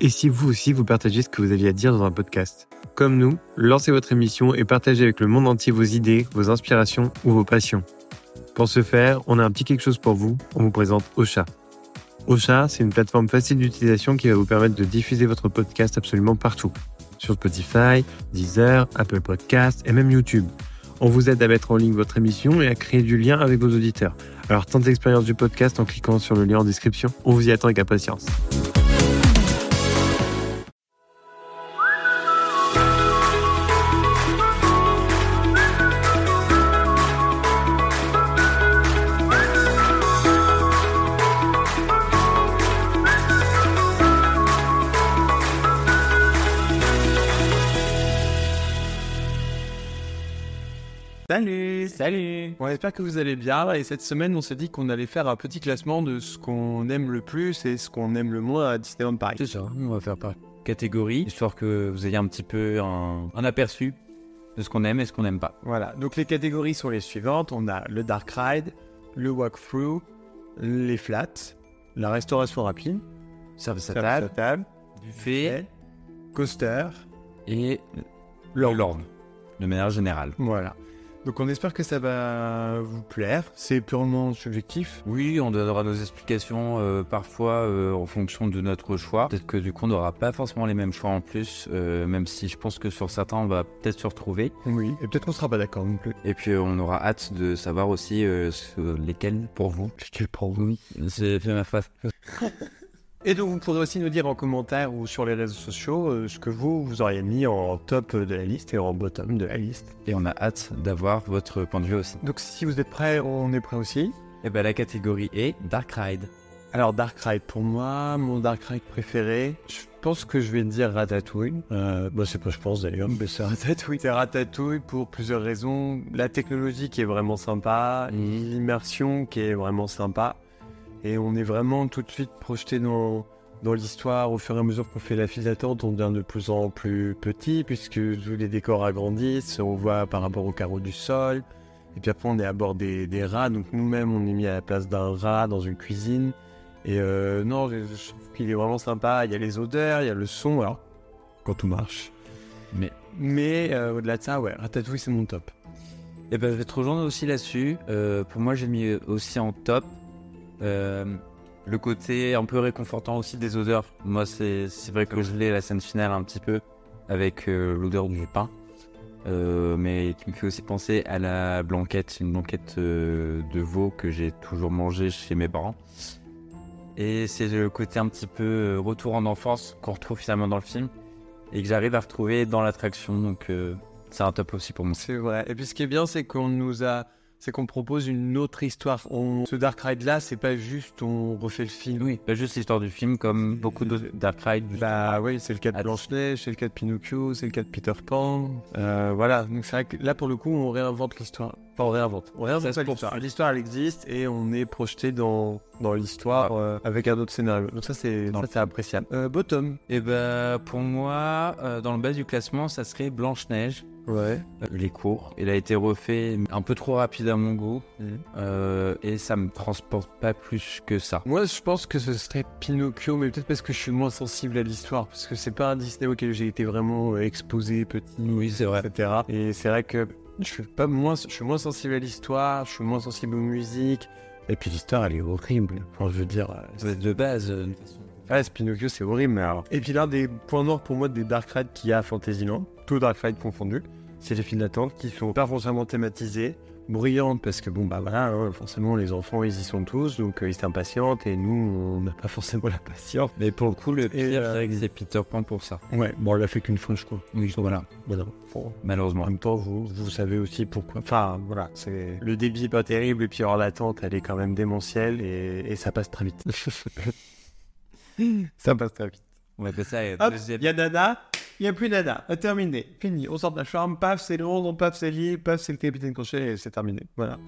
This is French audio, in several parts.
Et si vous aussi vous partagez ce que vous aviez à dire dans un podcast Comme nous, lancez votre émission et partagez avec le monde entier vos idées, vos inspirations ou vos passions. Pour ce faire, on a un petit quelque chose pour vous, on vous présente Ocha. Ocha, c'est une plateforme facile d'utilisation qui va vous permettre de diffuser votre podcast absolument partout. Sur Spotify, Deezer, Apple Podcasts et même YouTube. On vous aide à mettre en ligne votre émission et à créer du lien avec vos auditeurs. Alors tentez l'expérience du podcast en cliquant sur le lien en description. On vous y attend avec impatience. Salut On espère que vous allez bien et cette semaine on s'est dit qu'on allait faire un petit classement de ce qu'on aime le plus et ce qu'on aime le moins à Disneyland Paris. C'est ça, on va faire par catégorie, histoire que vous ayez un petit peu un, un aperçu de ce qu'on aime et ce qu'on n'aime pas. Voilà, donc les catégories sont les suivantes. On a le Dark Ride, le Walkthrough, les Flats, la restauration rapide, Service à table, table, buffet coaster, et Lord. l'ordre, de manière générale. Voilà. Donc on espère que ça va vous plaire. C'est purement subjectif. Oui, on donnera nos explications euh, parfois euh, en fonction de notre choix. Peut-être que du coup on n'aura pas forcément les mêmes choix en plus, euh, même si je pense que sur certains on va peut-être se retrouver. Oui. Et peut-être qu'on sera pas d'accord non plus. Et puis on aura hâte de savoir aussi euh, lesquels pour vous. Lesquels pour vous C'est fait ma face. Et donc vous pourrez aussi nous dire en commentaire ou sur les réseaux sociaux euh, ce que vous, vous auriez mis en top de la liste et en bottom de la liste. Et on a hâte d'avoir votre point de vue aussi. Donc si vous êtes prêts, on est prêts aussi. Et ben la catégorie est Dark Ride. Alors Dark Ride pour moi, mon Dark Ride préféré, je pense que je vais dire Ratatouille. Euh, bah c'est pas je pense d'ailleurs, mais c'est Ratatouille. C'est Ratatouille pour plusieurs raisons. La technologie qui est vraiment sympa, l'immersion qui est vraiment sympa. Et on est vraiment tout de suite projeté dans, dans l'histoire. Au fur et à mesure qu'on fait la file d'attente, on devient de plus en plus petit puisque tous les décors agrandissent. On voit par rapport au carreau du sol. Et puis après, on est à bord des, des rats. Donc nous-mêmes, on est mis à la place d'un rat dans une cuisine. Et euh, non, je, je trouve qu'il est vraiment sympa. Il y a les odeurs, il y a le son. Alors, quand tout marche. Mais- Mais euh, au-delà de ça, ouais, Ratatouille, c'est mon top. Et ben je vais te rejoindre aussi là-dessus. Euh, pour moi j'ai mis aussi en top le côté un peu réconfortant aussi des odeurs. Moi c'est vrai que je l'ai la scène finale un petit peu avec euh, l'odeur du pain. Euh, mais qui me fait aussi penser à la blanquette, une blanquette euh, de veau que j'ai toujours mangé chez mes parents. Et c'est le côté un petit peu euh, retour en enfance qu'on retrouve finalement dans le film et que j'arrive à retrouver dans l'attraction. Donc euh, c'est un top aussi pour moi. C'est vrai. Et puis ce qui est bien, c'est qu'on nous a. C'est qu'on propose une autre histoire. On... Ce Dark Ride là, c'est pas juste on refait le film. Oui, pas juste l'histoire du film, comme beaucoup d'autres Dark Ride. Bah oui, c'est le cas de Ah, Blanche-Neige, c'est le cas de Pinocchio, c'est le cas de Peter Pan. Euh, voilà, donc c'est vrai que là pour le coup, on réinvente l'histoire. Enfin, on réinvente. On réinvente l'histoire. L'histoire, elle existe et on est projeté dans, dans l'histoire euh, avec un autre scénario. Donc ça, c'est Dans ça, c'est appréciable. Euh, bottom. Et bah, pour moi, euh, dans le bas du classement, ça serait Blanche-Neige. Ouais. Les cours. Il a été refait un peu trop rapide à mon goût. Mhm. euh, et ça me transporte pas plus que ça. Moi, je pense que ce serait Pinocchio, mais peut-être parce que je suis moins sensible à l'histoire, parce que c'est pas un Disney auquel j'ai été vraiment euh, exposé petit. Oui, c'est vrai. etc. Et c'est vrai que je suis pas moins, je suis moins sensible à l'histoire, je suis moins sensible aux musiques. Et puis l'histoire, elle est horrible. Enfin, je veux dire, euh, C'est de base. euh, ouais, ce Pinocchio, c'est horrible. Mais alors. Et puis l'un des points noirs pour moi des Dark Rides qu'il y a à Fantasyland, tout Dark Ride confondu, c'est les files d'attente qui sont pas foncièrement thématisées, bruyantes parce que bon bah voilà, hein, forcément les enfants ils y sont tous, donc euh, ils s'impatientent et nous on n'a pas forcément la patience. Mais pour le coup, le pire, euh, c'est Peter Pan pour ça. Ouais, bon, on l'a fait qu'une fois, je crois. Oui, voilà. Voilà. Bon, Malheureusement. En même temps, vous, vous savez aussi pourquoi. Enfin, voilà, c'est le débit est pas terrible et puis alors l'attente, elle est quand même démentielle et, et ça passe très vite. ça passe très vite. On va appeler ça euh, Hop, deuxième. il y a Nana, il n'y a plus Nana. Ah, Terminé, fini. On sort de la chambre, paf, c'est Londres, paf, c'est Lille, paf, c'est le capitaine Crochet et c'est terminé. Voilà.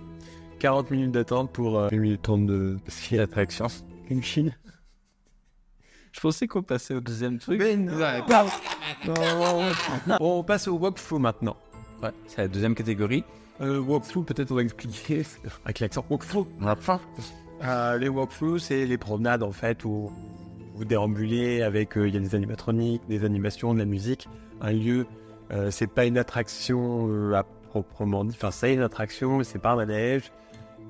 40 minutes d'attente pour euh, 1 minute 30 de ski d'attraction. Une Chine. Je pensais qu'on passait au deuxième truc. Mais non, pardon. Non, On passe au walkthrough maintenant. Ouais, c'est la deuxième catégorie. Euh, walkthrough, peut-être on va expliquer avec l'accent walkthrough. On a faim. Euh, les walkthroughs, c'est les promenades en fait où vous déambulez avec, euh, il y a des animatroniques, des animations, de la musique. Un lieu, euh, c'est pas une attraction euh, à proprement dit. Enfin, c'est une attraction, mais c'est pas un manège.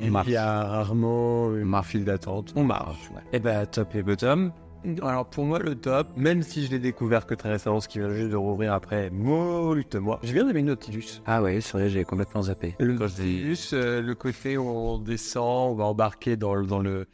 Il y a rarement une marche. file d'attente. On marche. Et bah, top et bottom. Alors pour moi le top, même si je l'ai découvert que très récemment, ce qui vient juste de rouvrir après moult mois, j'ai bien aimé Nautilus. Ah ouais, c'est vrai, j'ai complètement zappé. Le Nautilus, euh, le côté où on descend, on va embarquer dans le dans le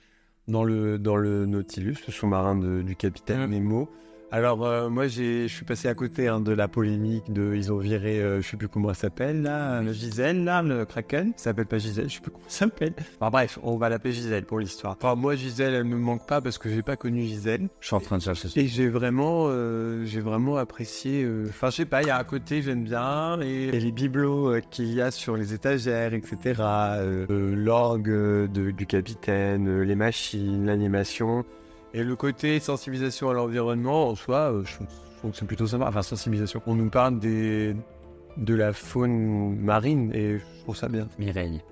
dans le dans le Nautilus, le sous-marin du capitaine. Nemo. Alors euh, moi j'ai je suis passé à côté hein, de la polémique de ils ont viré euh, je sais plus comment elle s'appelle là le Gisèle là le Kraken ça s'appelle pas Gisèle je sais plus comment ça s'appelle enfin bref on va l'appeler Gisèle pour l'histoire enfin moi Gisèle elle me manque pas parce que j'ai pas connu Gisèle Je suis en train de chercher ça. et j'ai vraiment, euh, j'ai vraiment apprécié. Enfin, je sais pas, il y a un côté j'aime bien et, et les bibelots qu'il y a sur les étagères, etc. L'orgue du capitaine, les machines, l'animation et le côté sensibilisation à l'environnement en soi, euh, je, trouve- que c'est plutôt sympa. Enfin, sensibilisation. On nous parle des de la faune marine et je trouve ça bien. Mireille.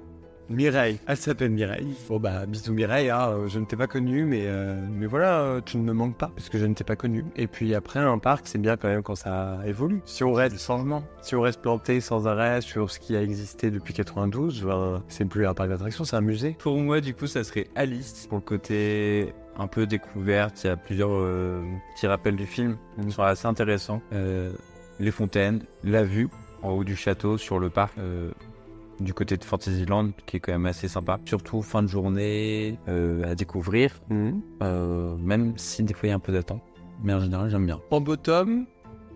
Mireille, elle s'appelle Mireille. Bon bah bisous Mireille, hein, euh, je ne t'ai pas connu mais, euh, mais voilà, tu ne me manques pas parce que je ne t'ai pas connu. Et puis après un parc c'est bien quand même quand ça évolue. Si on reste changement, si on reste planté sans arrêt sur ce qui a existé depuis 92, ben, c'est plus un parc d'attractions, c'est un musée. Pour moi, du coup, ça serait Alice. Pour le côté un peu découverte, il y a plusieurs euh, petits rappels du film qui sont assez intéressants. Euh, les fontaines, la vue en haut du château sur le parc. euh, du côté de Fantasyland, qui est quand même assez sympa. Surtout fin de journée euh, à découvrir, euh, même si des fois il y a un peu d'attente. Mais en général, j'aime bien. En bottom,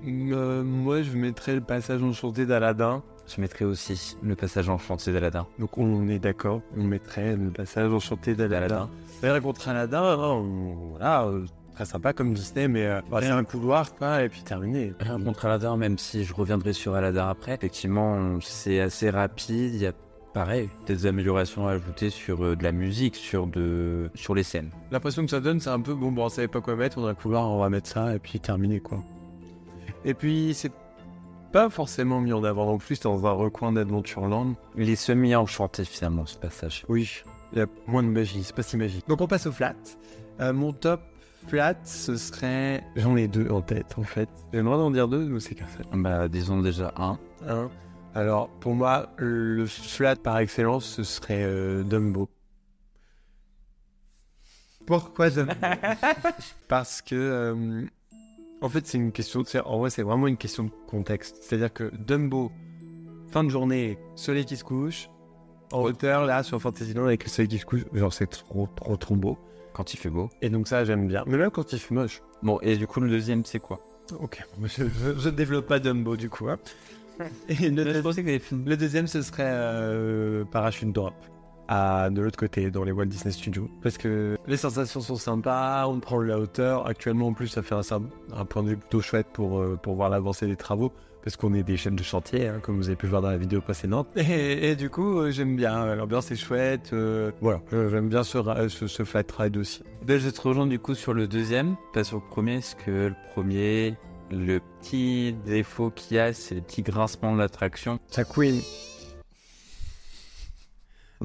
euh, moi je mettrais le passage enchanté d'Aladin. Je mettrais aussi le passage en chantier d'Aladin. Donc on est d'accord, on mettrait le passage enchanté d'Aladin. Vrai contre Aladdin, hein, on- voilà, euh, très sympa comme Disney, mais euh, c'est un couloir, quoi, et puis terminé. Rien contre Aladdin, même si je reviendrai sur Aladdin après. Effectivement, c'est assez rapide. Il y a pareil des améliorations à ajouter sur euh, de la musique, sur de sur les scènes. L'impression que ça donne, c'est un peu bon, bon, on savait pas quoi mettre, on a un couloir, on va mettre ça, et puis terminé, quoi. Et puis, c'est pas forcément mis en avant non plus dans un recoin d'Adventureland. Il est semi-enchanté finalement ce passage. Oui, il y a moins de magie, c'est pas si magique. Donc on passe au flat. Euh, mon top flat, ce serait. J'en ai deux en tête, en fait. J'ai le droit d'en dire deux ou c'est qu'un seul? Bah disons déjà un. Hein Alors, pour moi, le flat par excellence, ce serait euh, Dumbo. Pourquoi Dumbo? Parce que, euh, en fait, c'est une question. c'est- En vrai, c'est vraiment une question de contexte. C'est-à-dire que Dumbo, fin de journée, soleil qui se couche, en hauteur, là, sur Fantasyland, avec le soleil qui se couche, genre, c'est trop, trop, trop beau. Quand il fait beau. Et donc, ça, j'aime bien. Mais même quand il fait moche. Bon et du coup le deuxième c'est quoi? Ok, je, je, je développe pas Dumbo, du coup. hein. Et le, deuxième, ce serait euh, Parachute Drop. À, de l'autre côté, dans les Walt Disney Studios. Parce que les sensations sont sympas, on prend de la hauteur. Actuellement, en plus, ça fait un, un point de vue plutôt chouette pour, euh, pour voir l'avancée des travaux. Parce qu'on est des chefs de chantier, hein, comme vous avez pu voir dans la vidéo précédente. Et, et du coup, euh, j'aime bien. L'ambiance est chouette. euh, voilà, Euh, j'aime bien ce, ce, ce flat ride aussi. Ben, je vais te rejoindre du coup sur le deuxième, pas sur le premier, parce que le premier, le petit défaut qu'il y a, c'est le petit grincement de l'attraction. Sa queen.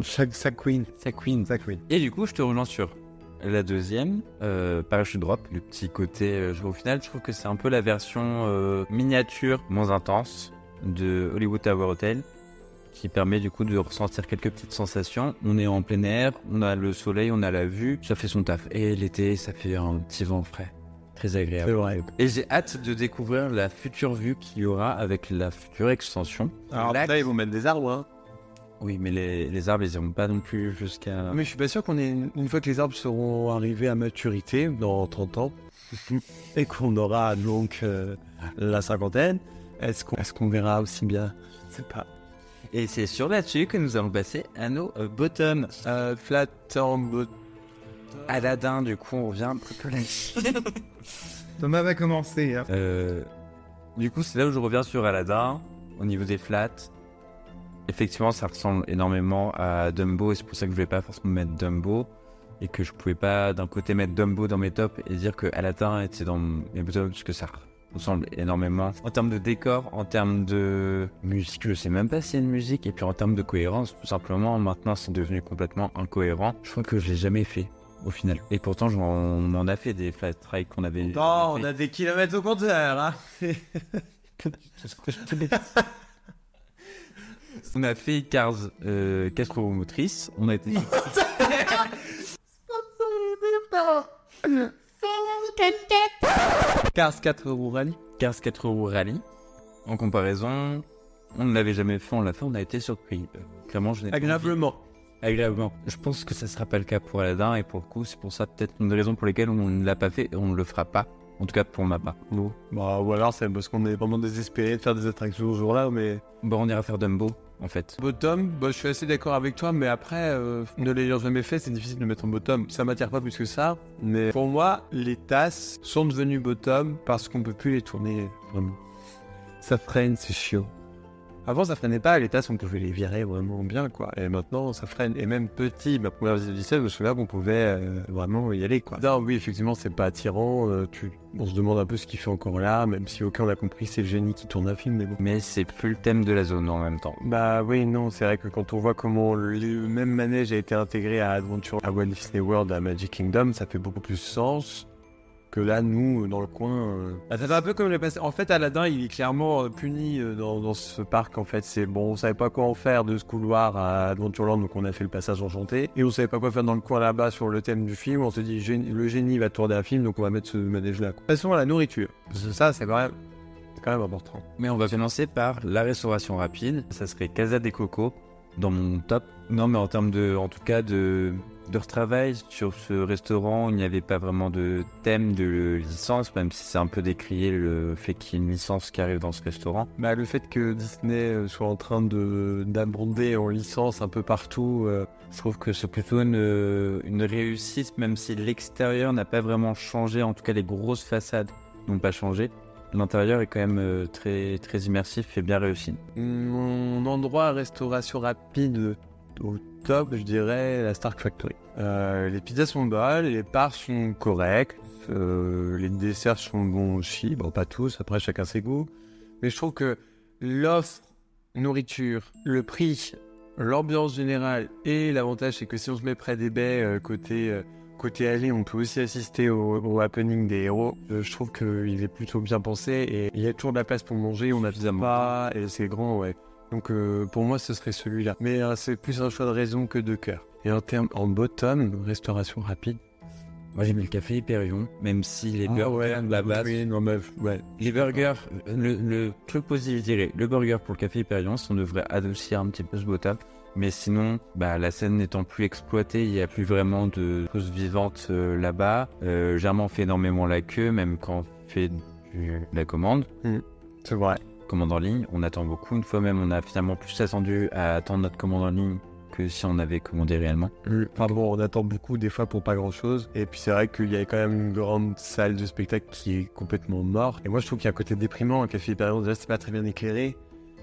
Chaque, sa queen. Ça queen. Sa queen. Et du coup, je te relance sur la deuxième, euh, Parachute Drop, le petit côté. euh, au final, je trouve que c'est un peu la version euh, miniature, moins intense, de Hollywood Tower Hotel, qui permet du coup de ressentir quelques petites sensations. On est en plein air, on a le soleil, on a la vue, ça fait son taf. Et l'été, ça fait un petit vent frais. Très agréable. Vrai. Et j'ai hâte de découvrir la future vue qu'il y aura avec la future extension. Alors Là, là, ils vont mettre des arbres, hein. Oui, mais les, les arbres, ils iront pas non plus jusqu'à. Mais je suis pas sûr qu'on ait, une fois que les arbres seront arrivés à maturité, dans 30 ans, et qu'on aura donc euh, la cinquantaine, est-ce qu'on est verra aussi bien? Je sais pas. Et c'est sur là-dessus que nous allons passer à nos euh, bottoms. Euh, flat en bot- Aladdin, du coup, on revient un peu là Thomas va commencer. hein. Euh, du coup, c'est là où je reviens sur Aladdin, au niveau des flats. Effectivement, ça ressemble énormément à Dumbo, et c'est pour ça que je vais pas forcément mettre Dumbo. Et que je pouvais pas d'un côté mettre Dumbo dans mes tops et dire que Aladdin était dans mes bottoms, parce que ça ressemble énormément. En termes de décor, en termes de musique, je sais même pas s'il y a une musique. Et puis en termes de cohérence, tout simplement, maintenant c'est devenu complètement incohérent. Je crois que je l'ai jamais fait. au final. Et pourtant, on en a fait des flat trike qu'on avait. Non, on fait. a des kilomètres au compteur, hein. On a fait Cars euh, 4 roues motrices. On a été. Cars 4 roues rallye. Cars 4 roues rallye. En comparaison, on ne l'avait jamais fait, on l'a fait, on a été surpris. Euh, Clairement, je n'ai Agréablement. Agréablement. Je pense que ça sera pas le cas pour Aladdin et pour le coup, c'est pour ça peut-être une des raisons pour lesquelles on ne l'a pas fait et on ne le fera pas. En tout cas pour ma part. Nous. Bah, ou alors c'est parce qu'on est vraiment désespéré de faire des attractions ce jour-là, mais. Bon, on ira faire Dumbo en fait. Bottom, bah, je suis assez d'accord avec toi, mais après, euh, ne l'ayant jamais fait, c'est difficile de mettre en bottom. Ça m'attire pas plus que ça, mais pour moi, les tasses sont devenues bottom parce qu'on peut plus les tourner vraiment. Ça freine, c'est chiant. Avant, ça freinait pas, les tasses, on pouvait les virer vraiment bien, quoi. Et maintenant, ça freine. Et même petit, ma première visite du 16, je me souviens qu'on pouvait euh, vraiment y aller, quoi. Non, oui, effectivement, c'est pas attirant. euh, tu... On se demande un peu ce qu'il fait encore là, même si aucun n'a compris, c'est le génie qui tourne un film, mais bon. Mais c'est plus le thème de la zone en même temps. Bah oui, non, c'est vrai que quand on voit comment le même manège a été intégré à Adventure, à Walt Disney World, à Magic Kingdom, ça fait beaucoup plus sens que là, nous, dans le coin. euh. Bah, ça fait un peu comme les passé. En fait, Aladdin, il est clairement euh, puni euh, dans, dans ce parc. En fait, c'est bon, on savait pas quoi en faire de ce couloir à Adventureland, donc on a fait le passage enchanté. Et on savait pas quoi faire dans le coin là-bas sur le thème du film. On s'est dit, génie- le génie va tourner un film, donc on va mettre ce manège-là. Passons à la nourriture. Parce que ça, c'est quand même, c'est quand même important. Mais on va commencer par la restauration rapide. Ça serait Casa des Cocos dans mon top. Non, mais en termes de, en tout cas, de, de retravail sur ce restaurant, il n'y avait pas vraiment de thème de licence, même si c'est un peu décrié le fait qu'il y ait une licence qui arrive dans ce restaurant. Bah, le fait que Disney euh, soit en train de d'abonder en licence un peu partout, euh, Je trouve que c'est plutôt une, une réussite, même si l'extérieur n'a pas vraiment changé, en tout cas les grosses façades n'ont pas changé. L'intérieur est quand même euh, très, très immersif et bien réussi. mon endroit à restauration rapide au top, je dirais la Stark Factory. Euh, les pizzas sont bonnes, les parts sont correctes, euh, les desserts sont bons aussi. Bon, pas tous, après chacun ses goûts. Mais je trouve que l'offre nourriture, le prix, l'ambiance générale et l'avantage, c'est que si on se met près des baies euh, côté côté allée, on peut aussi assister au, au happening des héros. Je trouve qu'il est plutôt bien pensé et il y a toujours de la place pour manger. On a pas et c'est grand, ouais. Donc euh, pour moi, ce serait celui-là. Mais euh, c'est plus un choix de raison que de cœur. Et en termes en bottom, restauration rapide. Moi j'ai mis le café Hyperion, même si les burgers de la base. Oui, non, ouais. Les burgers, le, le truc positif, je dirais, le burger pour le café Hyperion, on devrait adoucir un petit peu ce bottom. Mais sinon, bah, la scène n'étant plus exploitée, il n'y a plus vraiment de choses vivantes euh, là-bas. Euh, Germain fait énormément la queue, même quand on fait du- la commande. C'est vrai. Commande en ligne, on attend beaucoup. Une fois même, on a finalement plus attendu à attendre notre commande en ligne que si on avait commandé réellement. Enfin bon, on attend beaucoup des fois pour pas grand chose. Et puis c'est vrai qu'il y a quand même une grande salle de spectacle qui est complètement morte. Et moi je trouve qu'il y a un côté déprimant. Un café Hyperion, déjà c'est pas très bien éclairé.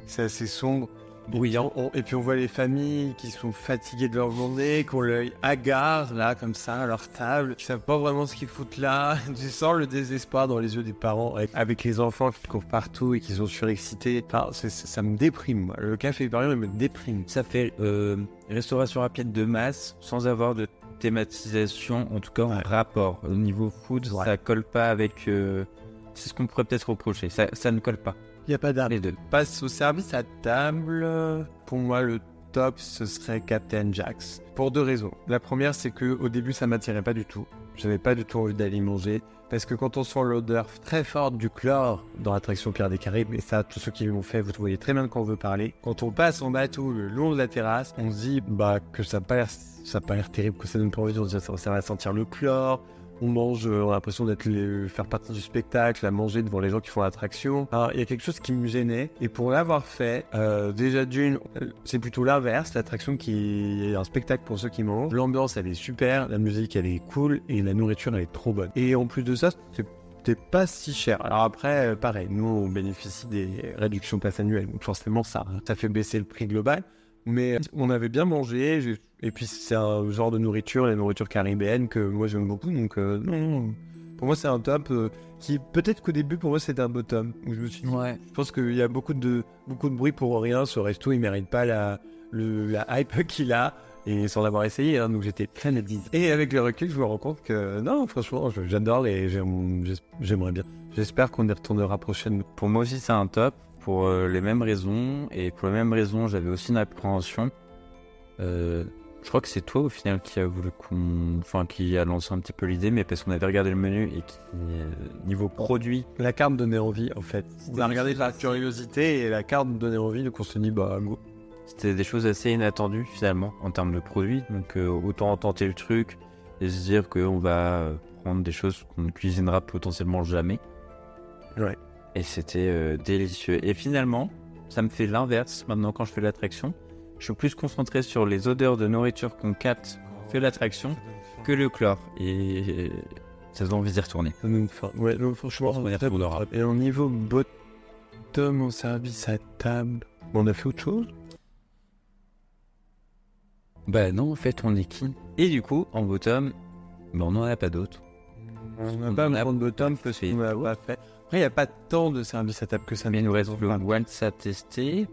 C'est assez sombre. Bruyant. On- et puis on voit les familles qui sont fatiguées de leur journée, qui ont l'œil hagard là comme ça à leur table, qui savent pas vraiment ce qu'ils foutent là. Tu sens le désespoir dans les yeux des parents avec, avec les enfants qui courent partout et qui sont surexcités. Enfin, ça me déprime. moi. Le café Hyperion il me déprime. Ça fait euh, restauration rapide de masse sans avoir de thématisation, en tout cas en Ouais. rapport. Au niveau food, Ouais. ça colle pas avec. euh, c'est ce qu'on pourrait peut-être reprocher. Ça, ça ne colle pas. Il y a pas d'arme. Les deux. passe au service à table. Pour moi, le top, ce serait Captain Jax. Pour deux raisons. La première, c'est que au début, ça m'attirait pas du tout. J'avais pas du tout envie d'aller manger. Parce que quand on sent l'odeur très forte du chlore dans l'attraction Pierre des Caraïbes, et ça, tous ceux qui l'ont fait, vous voyez très bien de quoi on veut parler. Quand on passe en bateau le long de la terrasse, on se dit bah, que ça n'a pas l'air terrible, que ça donne pas envie, on se dit ça, ça va sentir le chlore. On mange, euh, on a l'impression d'être les- faire partie du spectacle, à manger devant les gens qui font l'attraction. Alors, il y a quelque chose qui me gênait. Et pour l'avoir fait, euh, déjà d'une, euh, c'est plutôt l'inverse. L'attraction qui est un spectacle pour ceux qui mangent. L'ambiance, elle est super. La musique, elle est cool. Et la nourriture, elle est trop bonne. Et en plus de ça, c'est pas si cher. Alors après, euh, pareil, nous, on bénéficie des réductions pass annuelles. Donc forcément, ça, ça fait baisser le prix global. Mais on avait bien mangé. Et puis, c'est un genre de nourriture, la nourriture caribéenne, que moi, j'aime beaucoup. Donc, euh, non, non. Pour moi, c'est un top euh, qui, peut-être qu'au début, pour moi, c'était un bottom. Où je me suis dit, Ouais. je pense qu'il y a beaucoup de, beaucoup de bruit pour rien. Ce resto, il mérite pas la, le, la hype qu'il a. et sans l'avoir essayé, hein, donc j'étais plein de Et avec le recul, je me rends compte que non, franchement, j'adore et j'aimerais bien. J'espère qu'on y retournera prochainement. Pour moi aussi, c'est un top pour euh, les mêmes raisons et pour les mêmes raisons, j'avais aussi une appréhension. Euh, je crois que c'est toi au final qui a voulu qu'on, enfin qui a lancé un petit peu l'idée, mais parce qu'on avait regardé le menu et qui euh, niveau produit, la carte donnait envie en fait. On a regardé la curiosité et la carte donnait envie, donc on se dit bah go. C'était des choses assez inattendues finalement en termes de produits, donc euh, autant tenter le truc et se dire qu'on va prendre des choses qu'on ne cuisinera potentiellement jamais. Ouais. Et c'était euh, délicieux. Et finalement, ça me fait l'inverse maintenant quand je fais l'attraction je suis plus concentré sur les odeurs de nourriture qu'on capte fait l'attraction que le chlore. Et ça donne envie d'y retourner. Ouais, franchement, on est très Et au niveau bottom au service à table, on a fait autre chose? Bah non, en fait, on est qui? Et du coup, en bottom, bah, on n'en a pas d'autres. On n'a pas un de bottom parce qu'on pas fait. Après, il n'y a pas tant de services à table que ça. Mais il nous le Waltz à tester.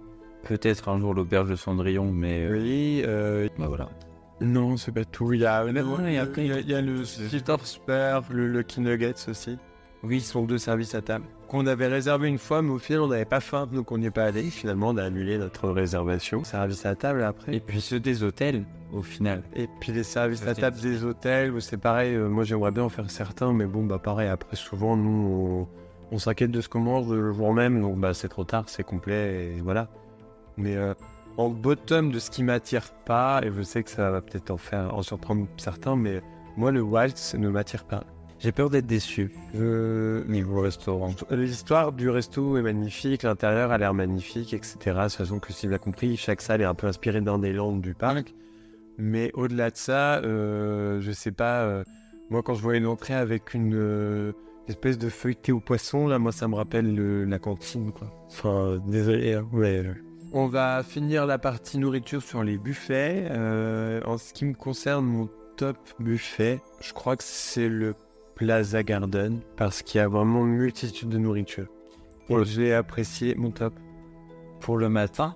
Peut-être un jour l'auberge de Cendrillon, mais. Euh, oui, euh, bah voilà. Non, c'est pas tout. Il y a, il y a, il y a, le Spur, le Lucky Nuggets aussi. Oui, ils sont deux services à table. Qu'on avait réservé une fois, mais au final, on n'avait pas faim, donc on n'y est pas allé. Finalement, on a annulé notre réservation. Service à table après. Et puis ceux des hôtels, au final. Et puis les services à table des hôtels, c'est pareil. Euh, moi, j'aimerais bien en faire certains, mais bon, bah pareil. Après, souvent, nous, on, s'inquiète de ce qu'on mange le jour même, donc bah c'est trop tard, c'est complet, et voilà. Mais euh, en bottom de ce qui m'attire pas, et je sais que ça va peut-être en faire en surprendre certains, mais moi le waltz ne m'attire pas. J'ai peur d'être déçu. Niveau restaurant. L'histoire du resto est magnifique, l'intérieur a l'air magnifique, etc. De toute façon, que si bien compris, chaque salle est un peu inspirée d'un des landes du parc. Mais au-delà de ça, euh, je sais pas. Euh, moi, quand je vois une entrée avec une euh, espèce de feuilleté au poisson, là, moi, ça me rappelle la cantine, quoi. Enfin, désolé, hein, ouais. On va finir la partie nourriture sur les buffets. Euh, en ce qui me concerne, mon top buffet, je crois que c'est le Plaza Garden parce qu'il y a vraiment une multitude de nourriture. J'ai apprécié mon top. Pour le matin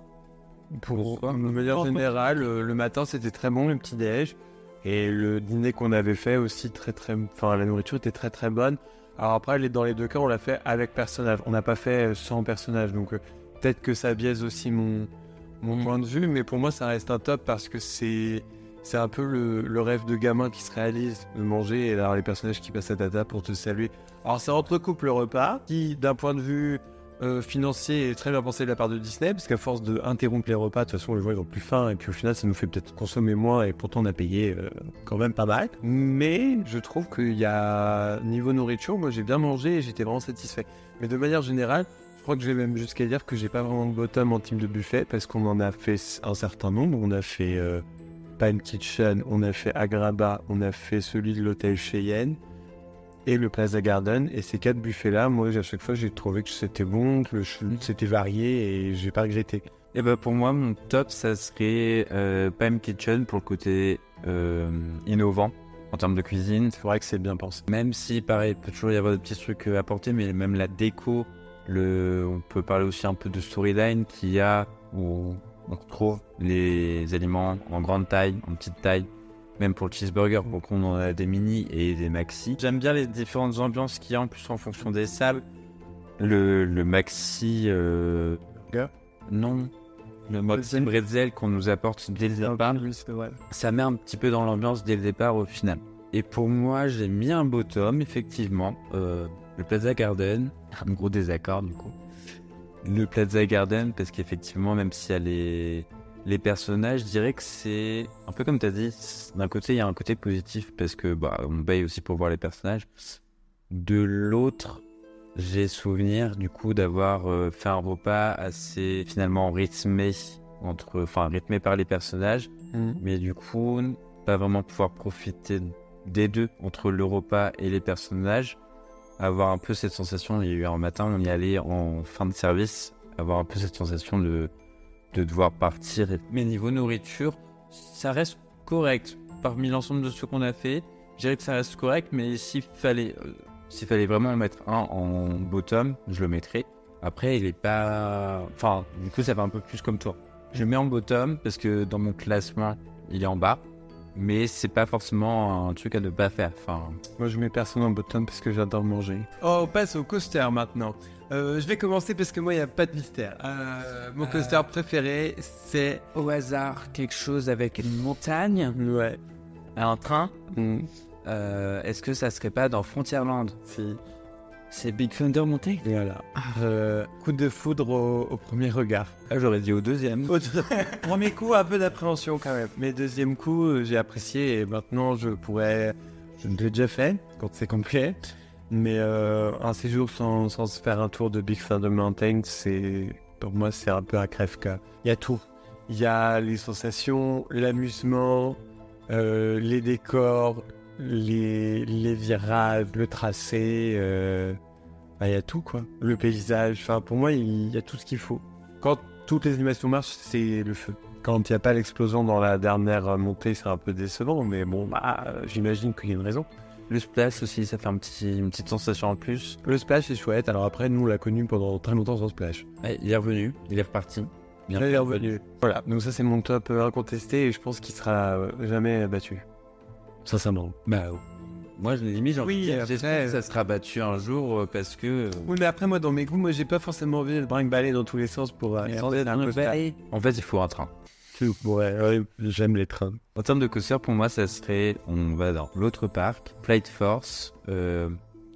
Pour de manière générale, euh, le matin c'était très bon, le petit déj. Et le dîner qu'on avait fait aussi très très... Enfin la nourriture était très très bonne. Alors après, dans les deux cas, on l'a fait avec personnage. On n'a pas fait sans personnage. Donc euh, Peut-être que ça biaise aussi mon, mon mm. point de vue, mais pour moi, ça reste un top parce que c'est. C'est un peu le, rêve de gamin qui se réalise de manger et d'avoir les personnages qui passent à ta table pour te saluer. Alors ça entrecoupe le repas qui, d'un point de vue euh, financier, est très bien pensé de la part de Disney parce qu'à force d'interrompre les repas, de toute façon les gens ils ont plus faim et puis au final ça nous fait peut-être consommer moins et pourtant on a payé euh, quand même pas mal. Mais je trouve qu'il y a niveau nourriture, moi j'ai bien mangé et j'étais vraiment satisfait. Mais de manière générale, je crois que je vais même jusqu'à dire que j'ai pas vraiment de bottom en team de buffet parce qu'on en a fait un certain nombre. On a fait euh, Pine Kitchen, on a fait Agraba, on a fait celui de l'hôtel Cheyenne et le Plaza Garden. Et ces quatre buffets-là, moi, à chaque fois, j'ai trouvé que c'était bon, que c'était varié et j'ai pas regretté. Et eh ben pour moi, mon top, ça serait euh, Kitchen pour le côté euh, innovant en termes de cuisine. C'est vrai que c'est bien pensé. Même si, pareil, il peut toujours y avoir des petits trucs à apporter, mais même la déco on peut parler aussi un peu de storyline qui a où on retrouve les aliments en grande taille, en petite taille, même pour le cheeseburger, pour qu'on en a des mini et des maxi. J'aime bien les différentes ambiances qu'il y a en plus en fonction des sables. Le, maxi. Euh... Non. Le maxi bretzel qu'on nous apporte dès le départ. Ça met un petit peu dans l'ambiance dès le départ au final. Et pour moi, j'ai mis un bottom, effectivement. Euh, le Plaza Garden, un gros désaccord du coup. Le Plaza Garden, parce qu'effectivement, même si elle est les personnages, je dirais que c'est un peu comme tu as dit. D'un côté, il y a un côté positif parce que bah, on paye aussi pour voir les personnages. De l'autre, j'ai souvenir du coup d'avoir euh, fait un repas assez finalement rythmé entre, enfin rythmé par les personnages, mmh. mais du coup pas vraiment pouvoir profiter des deux entre le repas et les personnages avoir un peu cette sensation. Il y a eu un matin, on y allait en fin de service, avoir un peu cette sensation de, de devoir partir. Mais niveau nourriture, ça reste correct. Parmi l'ensemble de ce qu'on a fait, je dirais que ça reste correct, mais s'il fallait, euh, s'il fallait vraiment en mettre un en bottom, je le mettrais. Après, il est pas. Enfin, du coup, ça va un peu plus comme toi. Je le mets en bottom parce que dans mon classement il est en bas, mais c'est pas forcément un truc à ne pas faire. Enfin, Moi, je mets personne en bottom parce que j'adore manger. Oh, on passe au coaster maintenant. Euh, je vais commencer parce que moi, il n'y a pas de mystère. Euh, mon coaster préféré, c'est. au hasard, quelque chose avec une montagne, Ouais. un train. Mm. Euh, Est-ce que ça serait pas dans Frontierland? Si. C'est Big Thunder Mountain Voilà. Euh, coup de foudre au, au premier regard. Ah, j'aurais dit au deuxième. Premier coup, un peu d'appréhension quand même. Mais deuxième coup, euh, j'ai apprécié et maintenant je pourrais. Je l'ai déjà fait quand c'est complet. Mais euh, un séjour sans, sans se faire un tour de Big Thunder Mountain. Pour moi, c'est un peu un crève-cœur. Il y a tout. Il y a les sensations, l'amusement, euh, les décors, les, virages, le tracé. euh, bah, il y a tout quoi. Le paysage. Enfin, pour moi, il y a tout ce qu'il faut. Quand toutes les animations marchent, c'est le feu. Quand il n'y a pas l'explosion dans la dernière montée, c'est un peu décevant, mais bon, bah, j'imagine qu'il y a une raison. Le splash aussi, ça fait un petit, une petite sensation en plus. Le splash est chouette, alors après, nous, on l'a connu pendant très longtemps sans splash. Ouais, il est revenu, il est reparti. Bien il est revenu. Voilà, donc ça, c'est mon top euh, incontesté et je pense qu'il sera euh, jamais battu. Sincèrement. Bah, moi, je l'ai mis, j'en Oui, j'espère que ça sera battu un jour euh, parce que. euh, Oui, mais après, moi, dans mes goûts, moi, j'ai pas forcément envie de Brinque-baller dans tous les sens pour euh, coaster. En fait, il faut un train. Ouais, ouais, j'aime les trains. En termes de coaster, pour moi, ça serait, on va dans l'autre parc, Flight Force. euh,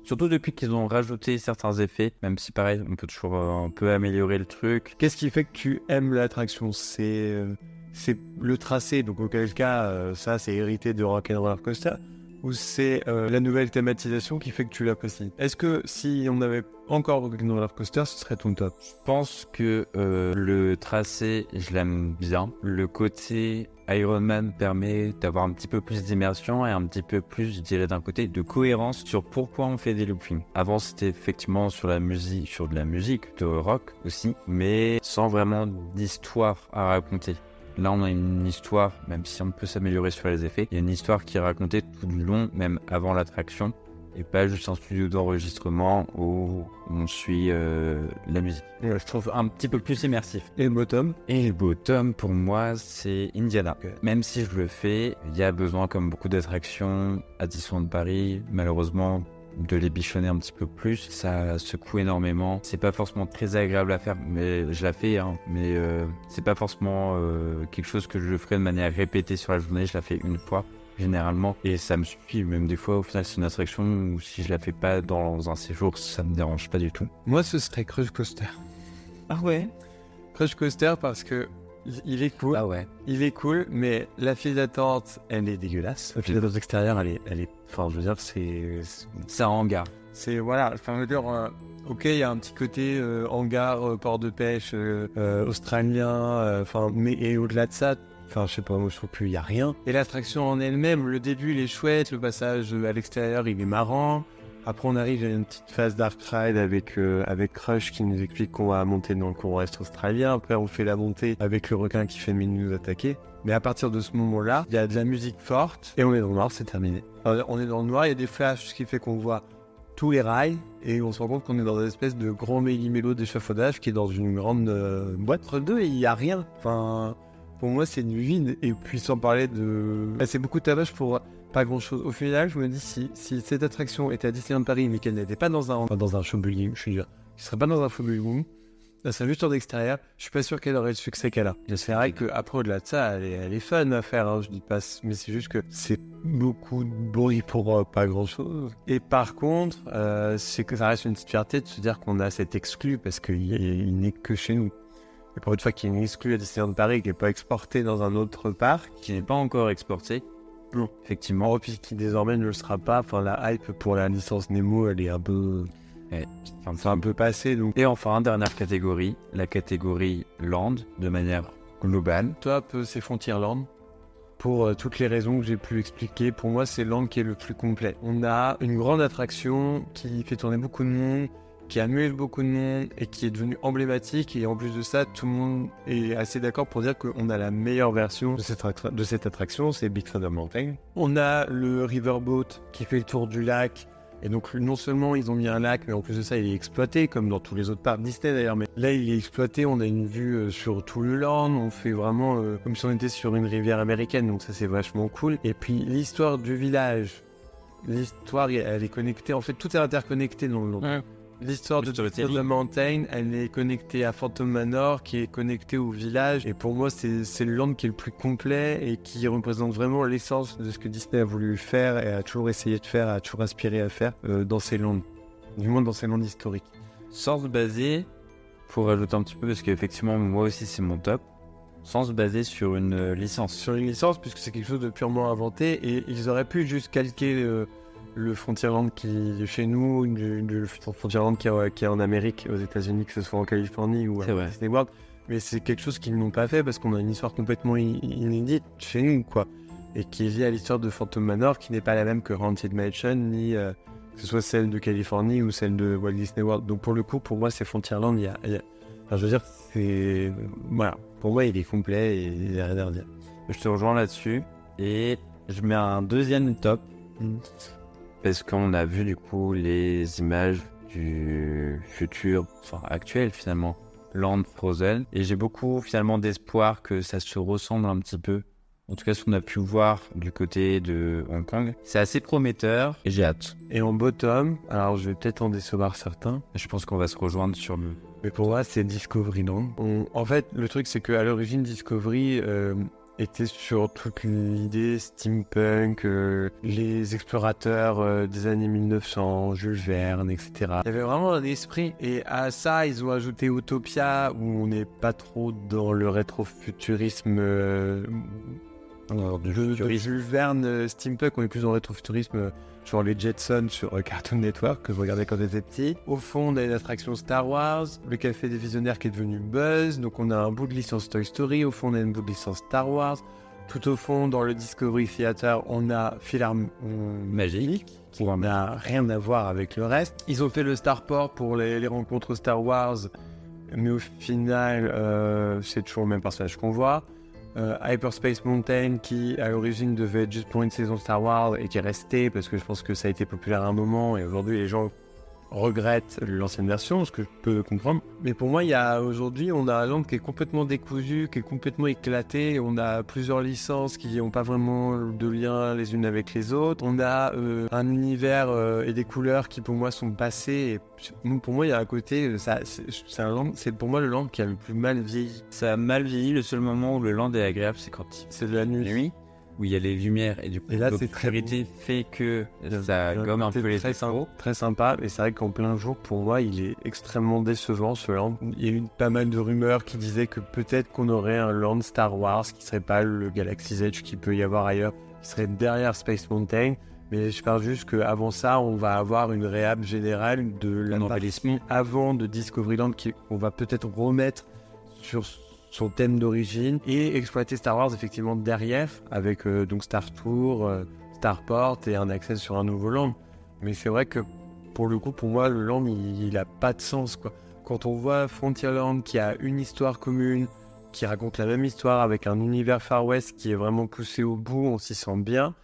surtout depuis qu'ils ont rajouté certains effets, même si pareil, on peut toujours euh, un peu améliorer le truc. Qu'est-ce qui fait que tu aimes l'attraction? C'est euh, c'est le tracé, donc auquel cas, euh, ça, c'est hérité de Rock'n'Roller Coaster ou c'est euh, la nouvelle thématisation qui fait que tu l'apprécies? Est-ce que si on avait encore Rock'n'Roller Coaster, ce serait ton top Je pense que euh, le tracé, je l'aime bien. Le côté Iron Man permet d'avoir un petit peu plus d'immersion et un petit peu plus, je dirais d'un côté, de cohérence sur pourquoi on fait des loopings. Avant, c'était effectivement sur la musique, sur de la musique, de rock aussi, mais sans vraiment d'histoire à raconter. Là, on a une histoire, même si on peut s'améliorer sur les effets, il y a une histoire qui est racontée tout du long, même avant l'attraction, et pas juste un studio d'enregistrement où on suit euh, la musique. Je trouve un petit peu plus immersif. Et le bottom Et le bottom, pour moi, c'est Indiana. Même si je le fais, il y a besoin, comme beaucoup d'attractions à Disneyland Paris, malheureusement, de les bichonner un petit peu plus. Ça secoue énormément. C'est pas forcément très agréable à faire, mais je la fais, hein. Mais euh, c'est pas forcément euh, quelque chose que je ferai de manière répétée sur la journée. Je la fais une fois généralement et ça me suffit même des fois au final c'est une attraction où si je la fais pas dans un séjour ça me dérange pas du tout Moi, ce serait Crush Coaster. ah ouais? Crush Coaster parce que il est cool. ah ouais Il est cool, mais la file d'attente, elle est dégueulasse. La file d'attente extérieure, elle est, elle est, enfin, je veux dire, c'est, c'est un hangar c'est voilà. Enfin, je veux dire, euh, ok, il y a un petit côté euh, hangar, euh, port de pêche euh, euh, australien, euh, enfin, mais et au-delà de ça. Enfin, je sais pas, moi je trouve qu'il y a rien. Et l'attraction en elle-même, le début il est chouette, le passage à l'extérieur il est marrant. Après on arrive à une petite phase dark ride avec euh, avec Crush qui nous explique qu'on va monter dans le courant est australien. Après on fait la montée avec le requin qui fait mine nous attaquer. Mais à partir de ce moment-là, il y a de la musique forte et on est dans le noir, c'est terminé. Alors, on est dans le noir, il y a des flashs, ce qui fait qu'on voit tous les rails et on se rend compte qu'on est dans une espèce de grand méli-mélo d'échafaudage qui est dans une grande euh, boîte entre deux il n'y a rien. Enfin, pour moi, c'est du vide. Et puis, sans parler de. Bah, c'est beaucoup de tabac pour pas grand chose. Au final, je me dis, si, si cette attraction était à Disneyland Paris, mais qu'elle n'était pas dans un, enfin, dans un show building, je qui serait pas dans un show building, là, c'est juste en extérieur, je suis pas sûr qu'elle aurait le succès qu'elle a. C'est vrai qu'après, au-delà de ça, elle est, elle fun à faire, hein, je dis pas, mais c'est juste que c'est beaucoup de bruit pour euh, pas grand chose. Et par contre, euh, c'est que ça reste une petite fierté de se dire qu'on a cet exclu parce qu'il il n'est que chez nous. Et pour une fois qu'il est exclu à Disneyland Paris, qui n'est pas exporté dans un autre parc, qui n'est pas encore exporté Non. effectivement oh, puisqu'il désormais ne le sera pas, enfin la hype pour la licence Nemo, elle est un peu, Ouais, enfin, c'est un peu passé. Donc Et enfin, dernière catégorie, la catégorie Land, de manière globale. top, c'est Frontierland. Pour euh, toutes les raisons que j'ai pu expliquer, pour moi, c'est Land qui est le plus complet. On a une grande attraction qui fait tourner beaucoup de monde, qui amuse beaucoup de monde et qui est devenue emblématique. Et en plus de ça, tout le monde est assez d'accord pour dire qu'on a la meilleure version de cette, attra- de cette attraction, c'est Big Thunder Mountain. On a le Riverboat qui fait le tour du lac Et donc, non seulement ils ont mis un lac, mais en plus de ça, il est exploité, comme dans tous les autres parcs Disney d'ailleurs. Mais là, il est exploité, on a une vue euh, sur tout le land, on fait vraiment euh, comme si on était sur une rivière américaine, donc ça, c'est vachement cool. Et puis, l'histoire du village, l'histoire, elle est connectée, en fait, tout est interconnecté dans le land. L'histoire de. The Mountain, elle est connectée à Phantom Manor, qui est connectée au village. Et pour moi, c'est le land qui est le plus complet et qui représente vraiment l'essence de ce que Disney a voulu faire et a toujours essayé de faire, a toujours aspiré à faire euh, dans ces lands. Du moins dans ces lands historiques. Sans se baser, pour rajouter un petit peu, parce qu'effectivement, moi aussi, c'est mon top, sans se baser sur une euh, licence. Sur une licence, puisque c'est quelque chose de purement inventé, et ils auraient pu juste calquer euh, le Frontierland qui est chez nous, du, du Frontierland qui est, qui est en Amérique, aux États-Unis, que ce soit en Californie ou à. Disney World. Mais c'est quelque chose qu'ils n'ont pas fait parce qu'on a une histoire complètement inédite chez nous, quoi. Et qui est liée à l'histoire de Phantom Manor, qui n'est pas la même que Haunted Mansion, ni euh, que ce soit celle de Californie ou celle de Walt Disney World. Donc pour le coup, pour moi, c'est Frontierland. Il y a, il y a- enfin, je veux dire, c'est voilà. Pour moi, il est complet et il n'y a rien à redire. Je te rejoins là-dessus. Et je mets un deuxième top. Mhm. Parce qu'on a vu du coup les images du futur, enfin actuel finalement, Land Frozen. Et j'ai beaucoup finalement d'espoir que ça se ressemble un petit peu. En tout cas, ce qu'on a pu voir du côté de Hong Kong. C'est assez prometteur et j'ai hâte. Et en bottom, alors je vais peut-être en décevoir certains, Je pense qu'on va se rejoindre sur le. mais pour moi, c'est Discoveryland. On- En fait, le truc, c'est qu'à l'origine, Discovery euh, était sur toute l'idée steampunk, euh, les explorateurs euh, des années 1900, Jules Verne, etc. Il y avait vraiment un esprit. Et à ça, ils ont ajouté Utopia, où on n'est pas trop dans le rétrofuturisme. euh, Alors, du de. Jules Verne, steampunk, on est plus dans le rétrofuturisme, genre les Jetsons sur euh, Cartoon Network, que je regardais quand j'étais petit. Au fond, on a une attraction Star Wars, le Café des Visionnaires qui est devenu Buzz, donc on a un bout de licence Toy Story, au fond, on a une bout de licence Star Wars. Tout au fond, dans le Discovery Theater, on a Philharm Magique. qui n'a rien à voir avec le reste. Ils ont fait le Starport pour les, les rencontres Star Wars, mais au final, euh, c'est toujours le même personnage qu'on voit. Euh, Hyperspace Mountain, qui à l'origine devait être juste pour une saison Star Wars et qui est resté parce que je pense que ça a été populaire à un moment et aujourd'hui les gens regrettent l'ancienne version, ce que je peux comprendre. Mais pour moi, il y a aujourd'hui, on a un land qui est complètement décousu, qui est complètement éclaté. On a plusieurs licences qui n'ont pas vraiment de lien les unes avec les autres. On a euh, un univers euh, et des couleurs qui pour moi sont passées. Et pour moi, il y a un côté, euh, ça, c'est c'est un land, c'est pour moi le land qui a le plus mal vieilli. Ça a mal vieilli. Le seul moment où le land est agréable, c'est quand il C'est de la nuit. nuit, où il y a les lumières et du coup Et là, c'est très fait que ça gomme un peu les très, sympa, très sympa, mais c'est vrai qu'en plein jour, pour moi, il est extrêmement décevant ce land. Il y a eu pas mal de rumeurs qui disaient que peut-être qu'on aurait un land Star Wars qui serait pas le Galaxy's Edge qu'il peut y avoir ailleurs, qui serait derrière Space Mountain. Mais je parle juste qu'avant ça, on va avoir une réhab générale de la embellissement. avant de Discoveryland qu'on va peut-être remettre sur son thème d'origine et exploiter Star Wars effectivement derrière avec euh, donc Star Tour, euh, Starport et un accès sur un nouveau land. Mais c'est vrai que pour le coup, pour moi, le land il, il a pas de sens quoi. Quand on voit Frontierland qui a une histoire commune, qui raconte la même histoire avec un univers Far West qui est vraiment poussé au bout, on s'y sent bien.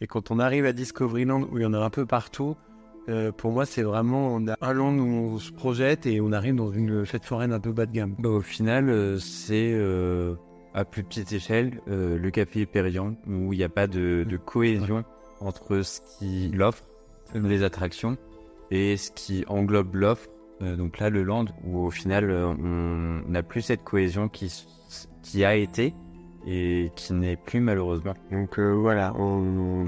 Et quand on arrive à Discoveryland où il y en a un peu partout, euh, pour moi, c'est vraiment on a un land où on se projette et on arrive dans une fête foraine un peu bas de gamme. Bah, au final, euh, c'est euh, à plus petite échelle le café Hyperion où il n'y a pas de, de cohésion entre ce qui l'offre, les attractions, et ce qui englobe l'offre. Donc là, le land où au final, on n'a plus cette cohésion qui a été et qui n'est plus malheureusement. Donc euh, voilà,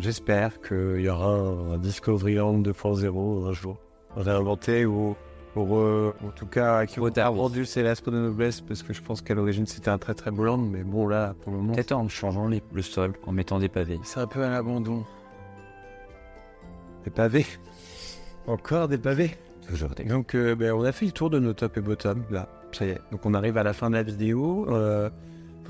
j'espère qu'il y aura un, un Discoveryland 2.0 un jour réinventé ou, en tout cas qui Retard, a oui. rendu ses de noblesse parce que je pense qu'à l'origine c'était un très très beau land, mais bon là pour le moment Peut-être en changeant les- le sol, en mettant des pavés. c'est un peu à l'abandon. Des pavés, encore des pavés? Toujours des... Donc, euh, ben, on a fait le tour de nos top et bottom, là. Ça y est. Donc, on arrive à la fin de la vidéo.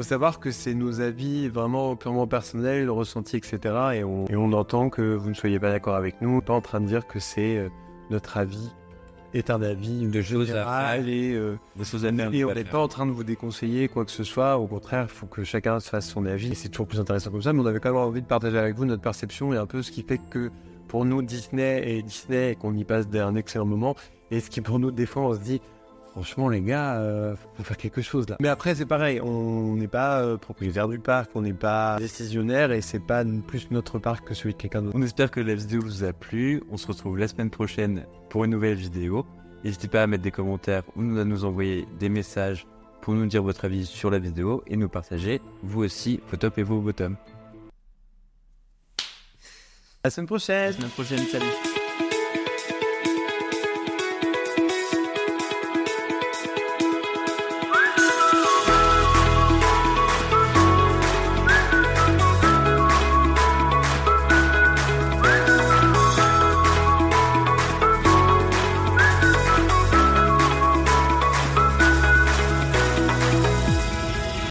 Faut savoir que c'est nos avis vraiment purement personnels, ressentis, etc. Et on, et on entend que vous ne soyez pas d'accord avec nous. Pas en train de dire que c'est euh, notre avis est un avis de choses à général faire. et, euh, Des choses à faire, et on n'est pas en train de vous déconseiller quoi que ce soit. Au contraire, il faut que chacun se fasse son avis. Et c'est toujours plus intéressant comme ça. Mais on avait quand même envie de partager avec vous notre perception et un peu ce qui fait que pour nous Disney et Disney et qu'on y passe un excellent moment. Et ce qui pour nous, des fois, on se dit, franchement, les gars, euh, faut faire quelque chose là. Mais après, c'est pareil, on n'est pas euh, propriétaire du parc, on n'est pas décisionnaire et c'est pas plus notre parc que celui de quelqu'un d'autre. On espère que la vidéo vous a plu. On se retrouve la semaine prochaine pour une nouvelle vidéo. N'hésitez pas à mettre des commentaires ou à nous envoyer des messages pour nous dire votre avis sur la vidéo et nous partager, vous aussi, vos tops et vos bottoms. À la semaine prochaine À la semaine prochaine, salut